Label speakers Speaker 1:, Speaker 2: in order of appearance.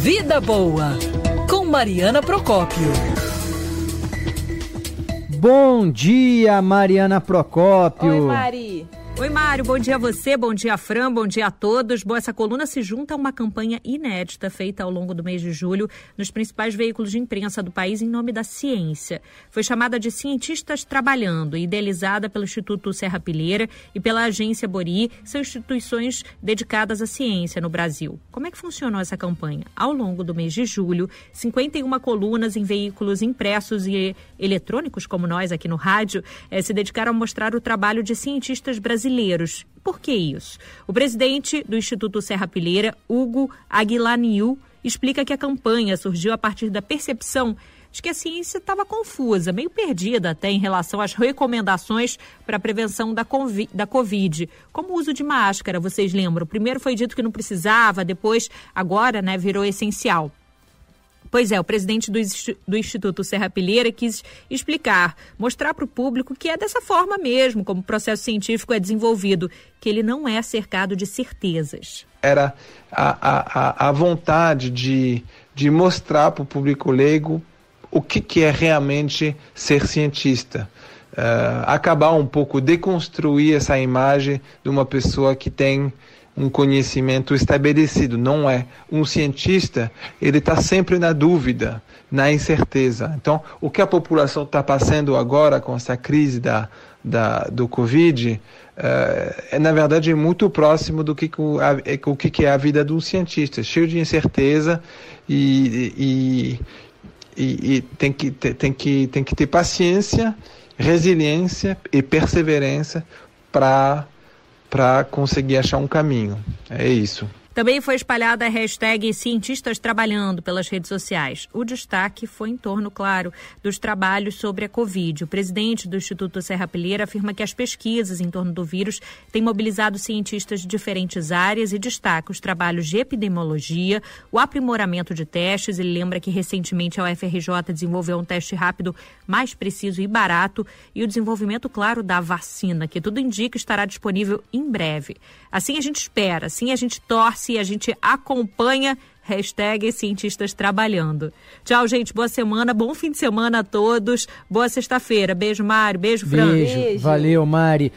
Speaker 1: Vida Boa, com Mariana Procópio.
Speaker 2: Bom dia, Mariana Procópio.
Speaker 3: Oi, Mari. Oi, Mário, bom dia a você, bom dia, Fran, bom dia a todos. Bom, essa coluna se junta a uma campanha inédita feita ao longo do mês de julho nos principais veículos de imprensa do país em nome da ciência. Foi chamada de Cientistas Trabalhando idealizada pelo Instituto Serra Pilheira e pela Agência Bori, são instituições dedicadas à ciência no Brasil. Como é que funcionou essa campanha? Ao longo do mês de julho, 51 colunas em veículos impressos e eletrônicos, como nós aqui no rádio, eh, se dedicaram a mostrar o trabalho de cientistas brasileiros brasileiros. Por que isso? O presidente do Instituto Serra Pilheira, Hugo Aguilaniu, explica que a campanha surgiu a partir da percepção de que a ciência estava confusa, meio perdida até em relação às recomendações para a prevenção da Covid, como o uso de máscara, vocês lembram? Primeiro foi dito que não precisava, depois, agora, né, virou essencial. Pois é, o presidente do, Instituto Serra Pilheira quis explicar, mostrar para o público que é dessa forma mesmo, como o processo científico é desenvolvido, que ele não é cercado de certezas.
Speaker 4: Era a, a, a vontade de, de mostrar para o público leigo o que, que é realmente ser cientista. Uh, acabar um pouco, deconstruir essa imagem de uma pessoa que tem um conhecimento estabelecido, não é. Um cientista, ele está sempre na dúvida, na incerteza. Então, o que a população está passando agora com essa crise da, da, do Covid uh, é, na verdade, muito próximo do que, o, o que é a vida de um cientista, cheio de incerteza e, e, e, e tem, que, tem, que, tem que ter paciência, resiliência e perseverança para para conseguir achar um caminho. É isso.
Speaker 3: Também foi espalhada a hashtag Cientistas Trabalhando pelas redes sociais. O destaque foi em torno, claro, dos trabalhos sobre a Covid. O presidente do Instituto Serra Pilheira afirma que as pesquisas em torno do vírus têm mobilizado cientistas de diferentes áreas e destaca os trabalhos de epidemiologia, o aprimoramento de testes. Ele lembra que recentemente a UFRJ desenvolveu um teste rápido mais preciso e barato e o desenvolvimento, claro, da vacina, que tudo indica estará disponível em breve. Assim a gente espera, assim a gente torce a gente acompanha. Hashtag cientistas trabalhando. Tchau, gente. Boa semana, bom fim de semana a todos. Boa sexta-feira. Beijo, Mário. Beijo, Fran.
Speaker 2: Beijo. Beijo. Valeu, Mari.